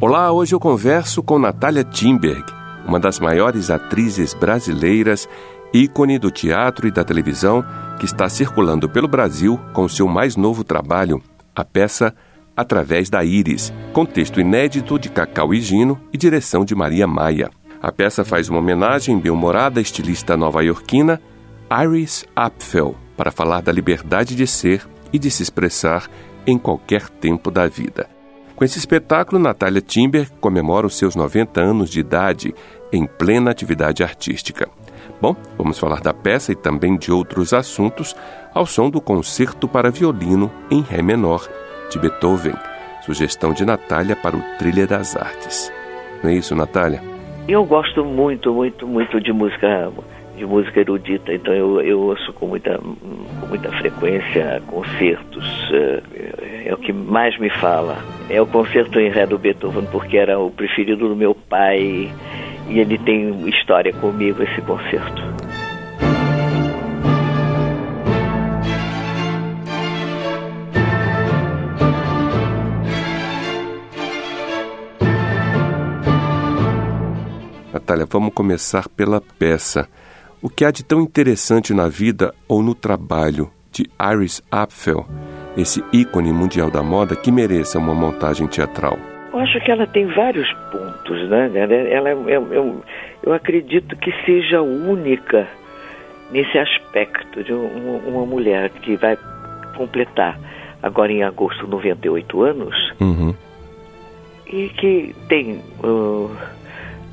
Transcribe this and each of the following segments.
Olá, hoje eu converso com Natália Timberg, uma das maiores atrizes brasileiras, ícone do teatro e da televisão, que está circulando pelo Brasil com seu mais novo trabalho, a peça Através da Íris, com texto inédito de Cacau e Gino e direção de Maria Maia. A peça faz uma homenagem bem-humorada à estilista nova-iorquina Iris Apfel, para falar da liberdade de ser e de se expressar em qualquer tempo da vida. Com esse espetáculo, Natália Timber comemora os seus 90 anos de idade em plena atividade artística. Bom, vamos falar da peça e também de outros assuntos ao som do Concerto para Violino em Ré menor, de Beethoven, sugestão de Natália para o Trilha das Artes. Não é isso, Natália? Eu gosto muito, muito, muito de música de música erudita, então eu, eu ouço com muita, com muita frequência concertos, é, é, o que mais me fala. É o concerto em Ré do Beethoven, porque era o preferido do meu pai e ele tem história comigo, esse concerto. Natália, vamos começar pela peça. O que há de tão interessante na vida ou no trabalho de Iris Apfel, esse ícone mundial da moda que mereça uma montagem teatral? Eu acho que ela tem vários pontos, né? Ela, eu, eu, eu, acredito que seja única nesse aspecto de uma, uma, mulher que vai completar agora em agosto 98 anos uhum. e que tem uh,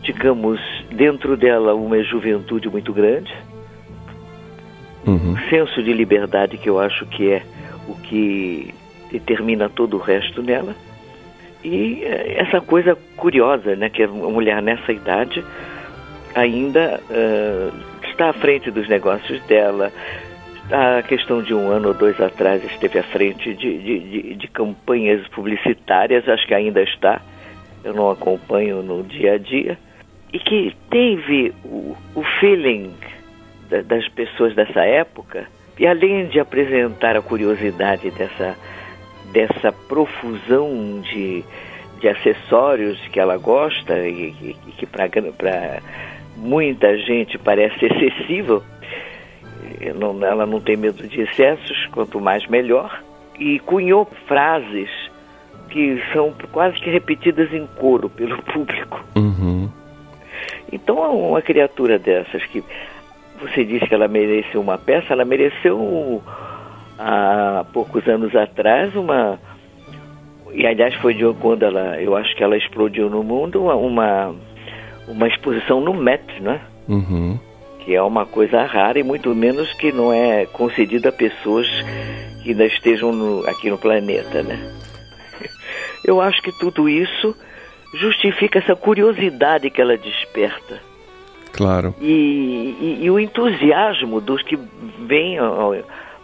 digamos, dentro dela uma juventude muito grande, uhum. um senso de liberdade que eu acho que é o que determina todo o resto nela. E eh, essa coisa curiosa, né, que a mulher nessa idade ainda uh, está à frente dos negócios dela. A questão de um ano ou dois atrás esteve à frente de, de, de, de campanhas publicitárias, acho que ainda está. Eu não acompanho no dia a dia e que teve o, o feeling da, das pessoas dessa época, e além de apresentar a curiosidade dessa, dessa profusão de, de acessórios que ela gosta e, e, que para muita gente parece excessivo, não, ela não tem medo de excessos, quanto mais melhor, e cunhou frases que são quase que repetidas em coro pelo público. Uhum. Então, uma criatura dessas que você disse que ela mereceu uma peça, ela mereceu há poucos anos atrás uma e aliás foi de quando ela, eu acho que ela explodiu no mundo uma uma exposição no Met, né? Uhum. Que é uma coisa rara e muito menos que não é concedida a pessoas que ainda estejam no, aqui no planeta, né? Eu acho que tudo isso justifica essa curiosidade que ela desperta. Claro. E, e, e o entusiasmo dos que vêm ao,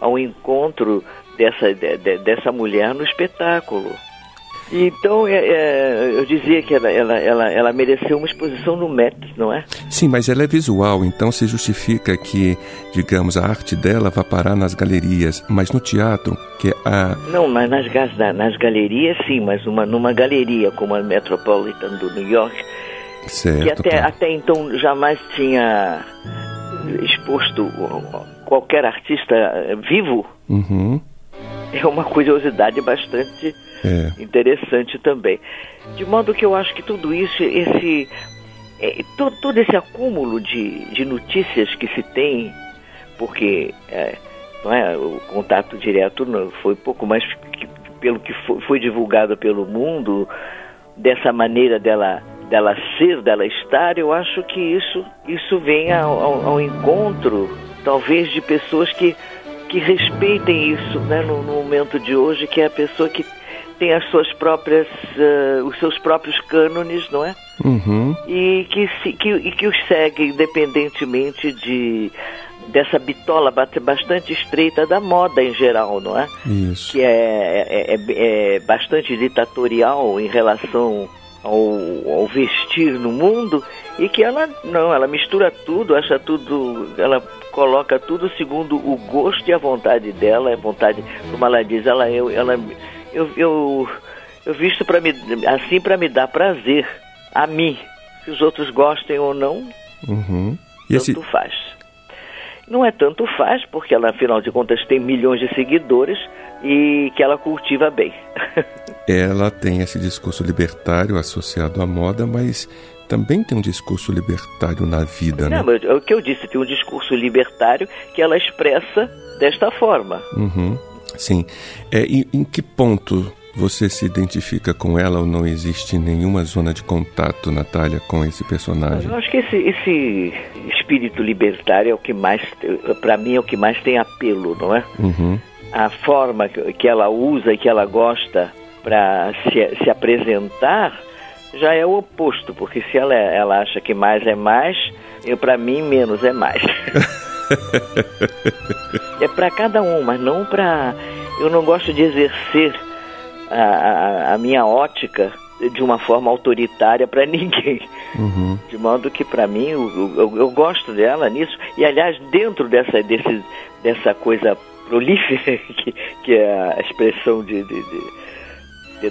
ao encontro dessa, de, dessa mulher no espetáculo. Então, é, é, eu dizia que ela, ela, ela, ela, mereceu uma exposição no Met, não é? Sim, mas ela é visual, então se justifica que, digamos, a arte dela vá parar nas galerias, mas no teatro, que é a... Não, mas nas, nas galerias sim, mas numa, numa galeria como a Metropolitan do New York, certo, que até, claro. até então jamais tinha exposto qualquer artista vivo, uhum. É uma curiosidade bastante é. interessante também. De modo que eu acho que tudo isso, esse é, todo, todo, esse acúmulo de, de notícias que se tem, porque é, não é, o contato direto foi pouco mais que, pelo que foi, foi, divulgado pelo mundo, dessa maneira dela, dela ser, dela estar, eu acho que isso, isso vem ao, ao, ao encontro, talvez, de pessoas que, que respeitem isso né, no, no momento de hoje, que é a pessoa que tem as suas próprias, uh, os seus próprios cânones, não é? Uhum. E que, se, que, e que os segue independentemente de dessa bitola bastante estreita da moda em geral, não é? Isso. Que é, é, é, é bastante ditatorial em relação ao, ao, vestir no mundo e que ela não, ela mistura tudo, acha tudo, ela coloca tudo segundo o gosto e a vontade dela, a vontade, como ela diz, ela eu, ela eu, eu, eu visto para me assim para me dar prazer a mim, se os outros gostem ou não, uhum. e tanto esse... faz. Não é tanto faz, porque ela, afinal de contas, tem milhões de seguidores e que ela cultiva bem. ela tem esse discurso libertário associado à moda, mas também tem um discurso libertário na vida, Não, né? é o que eu disse, tem um discurso libertário que ela expressa desta forma. Uhum. Sim. É, em, em que ponto você se identifica com ela ou não existe nenhuma zona de contato, Natália, com esse personagem? Eu acho que esse, esse espírito libertário é o que mais, para mim, é o que mais tem apelo, não é? Uhum. A forma que ela usa e que ela gosta para se, se apresentar já é o oposto, porque se ela, ela acha que mais é mais, eu para mim menos é mais. é para cada um, mas não para. Eu não gosto de exercer a, a, a minha ótica de uma forma autoritária para ninguém. Uhum. De modo que, para mim, eu, eu, eu, gosto dela nisso. E, aliás, dentro dessa, desse, dessa coisa prolífera, que, que é a expressão de, de, de,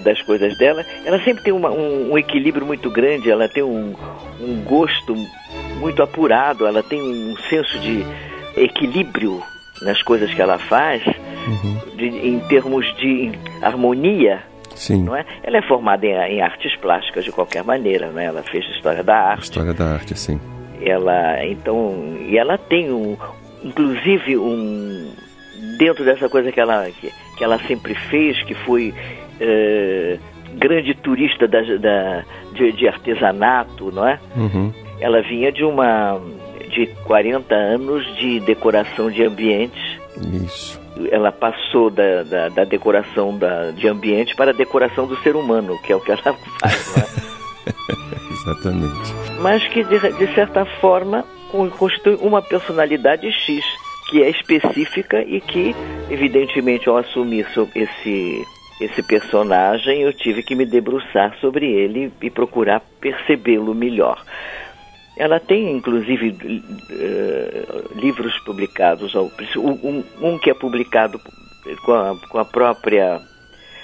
das coisas dela, ela sempre tem uma, um, um, equilíbrio muito grande, ela tem um, um gosto muito apurado, ela tem um senso de equilíbrio nas coisas que ela faz, uhum. de, em termos de harmonia. Sim. Não é? Ela é formada em, em, artes plásticas de qualquer maneira, né? Ela fez história da arte. História da arte, sim. Ela então e ela tem um, inclusive um dentro dessa coisa que ela que, que ela sempre fez, que foi uh, grande turista da, da de, de, artesanato, não é? Uhum. Ela vinha de uma de 40 anos de decoração de ambientes. Isso. Ela passou da, da, da decoração da, de ambiente para a decoração do ser humano, que é o que ela faz, não é? Exatamente. Mas que, de, de certa forma, constitui uma personalidade X, que é específica e que, evidentemente, ao assumir esse, esse personagem, eu tive que me debruçar sobre ele e procurar percebê-lo melhor. Ela tem, inclusive, uh, livros publicados, um, um, que é publicado com a, com a própria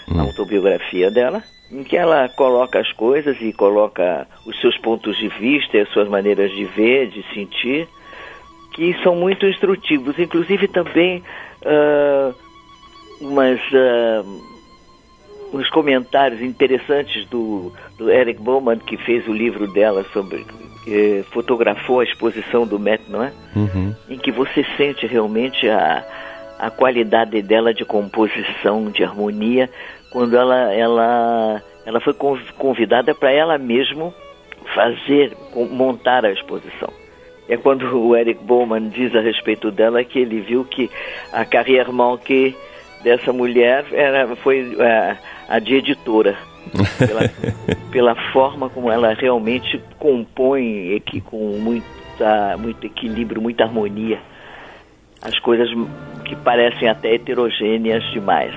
hum. autobiografia dela, em que ela coloca as coisas e coloca os seus pontos de vista e as suas maneiras de ver, de sentir, que são muito instrutivos. Inclusive também uh, umas, uh, uns comentários interessantes do, do Eric Bowman, que fez o livro dela sobre eh, fotografou a exposição do Met, não é? Uhum. Em que você sente realmente a, a qualidade dela de composição, de harmonia, quando ela, ela, ela foi convidada para ela mesma fazer, montar a exposição. É quando o Eric Bowman diz a respeito dela que ele viu que a carreira manquée dessa mulher era, foi a, a de editora pela, pela forma como ela realmente compõe aqui com muita, muito equilíbrio, muita harmonia as coisas que parecem até heterogêneas demais.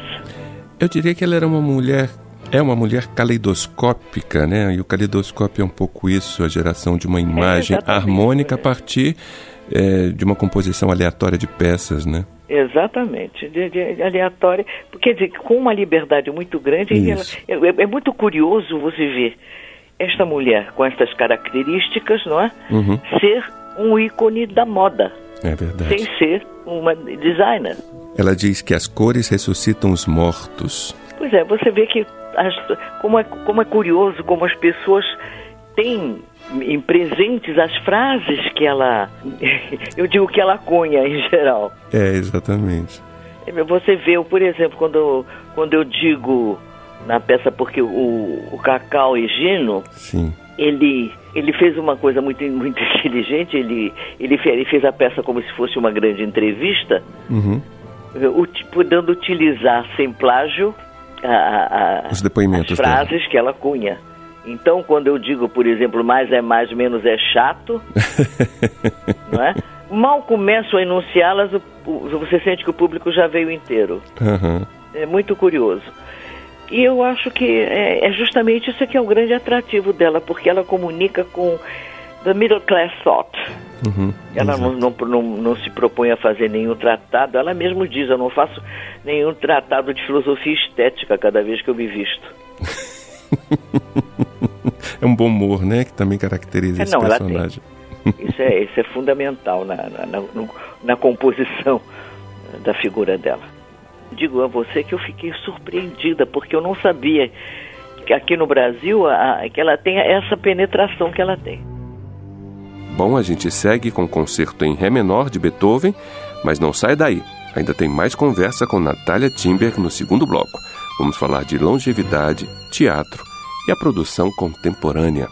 Eu diria que ela era uma mulher é uma mulher caleidoscópica, né? E o caleidoscópio é um pouco isso, a geração de uma imagem é, harmônica a partir é, de uma composição aleatória de peças, né? Exatamente, de, de, aleatória, quer dizer, com uma liberdade muito grande, ela, é, é, muito curioso você ver esta mulher com essas características, não é? Uhum. Ser um ícone da moda. É verdade. Sem ser uma designer. Ela diz que as cores ressuscitam os mortos. Pois é, você vê que as, como, é, como é curioso como as pessoas têm em presentes as frases que ela. Eu digo que ela cunha em geral. É, exatamente. Você vê, por exemplo, quando, quando eu digo na peça, porque o, o Cacau Gino Sim. ele ele fez uma coisa muito muito inteligente ele ele fez, ele fez a peça como se fosse uma grande entrevista uhum. podendo utilizar sem plágio a, a, Os depoimentos as frases dela. que ela cunha. Então, quando eu digo, por exemplo, mais é mais, menos é chato, não é? Mal começo a enunciá-las, você sente que o público já veio inteiro. Uhum. É muito curioso. E eu acho que é, é, justamente isso que é o grande atrativo dela, porque ela comunica com the middle class thought. Uhum, ela não, não, não, não, se propõe a fazer nenhum tratado, ela mesmo diz, eu não faço nenhum tratado de filosofia estética cada vez que eu me visto. é um bom humor, né? Que também caracteriza é, esse personagem. Isso é, isso é fundamental na, na, na, na composição da figura dela. Digo a você que eu fiquei surpreendida, porque eu não sabia que aqui no Brasil a, que ela tem essa penetração que ela tem. Bom, a gente segue com o concerto em Ré menor de Beethoven, mas não sai daí. Ainda tem mais conversa com Natália Timberg no segundo bloco. Vamos falar de longevidade, teatro e a produção contemporânea.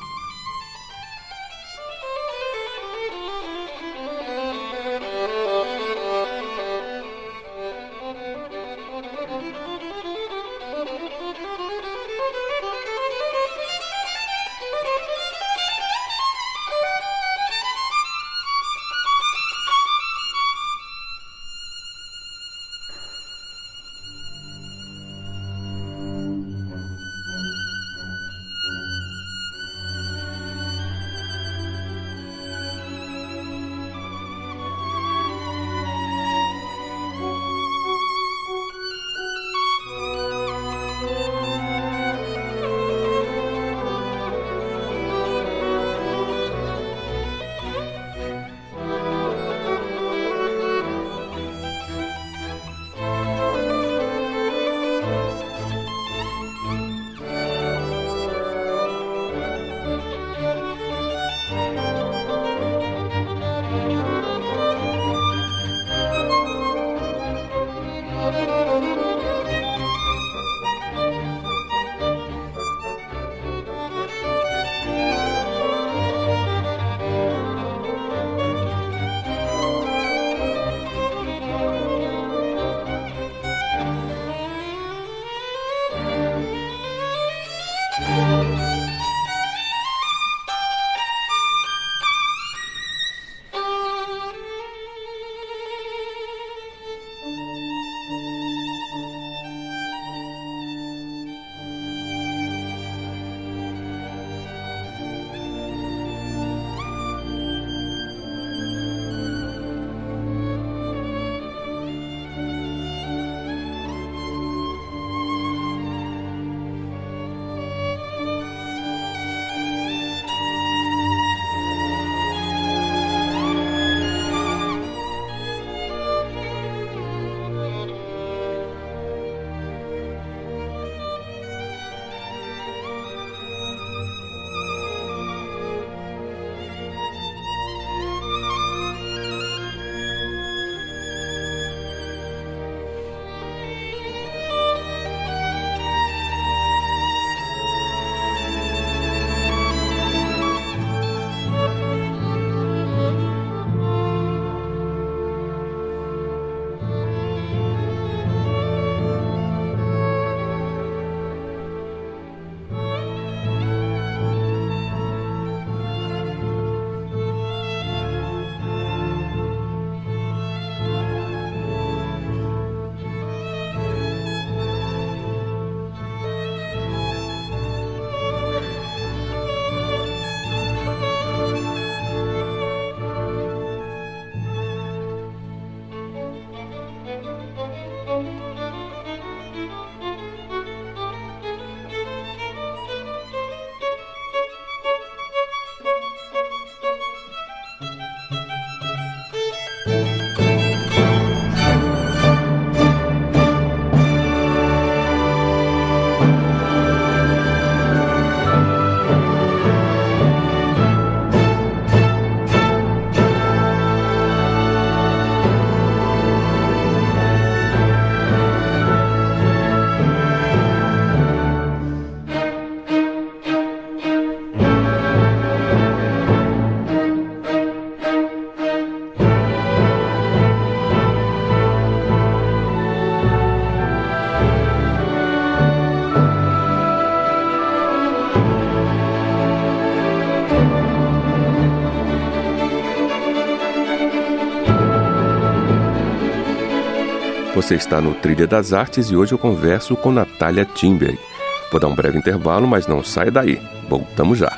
Você está no Trilha das Artes e hoje eu converso com Natália Timberg. Vou dar um breve intervalo, mas não saia daí. Voltamos já.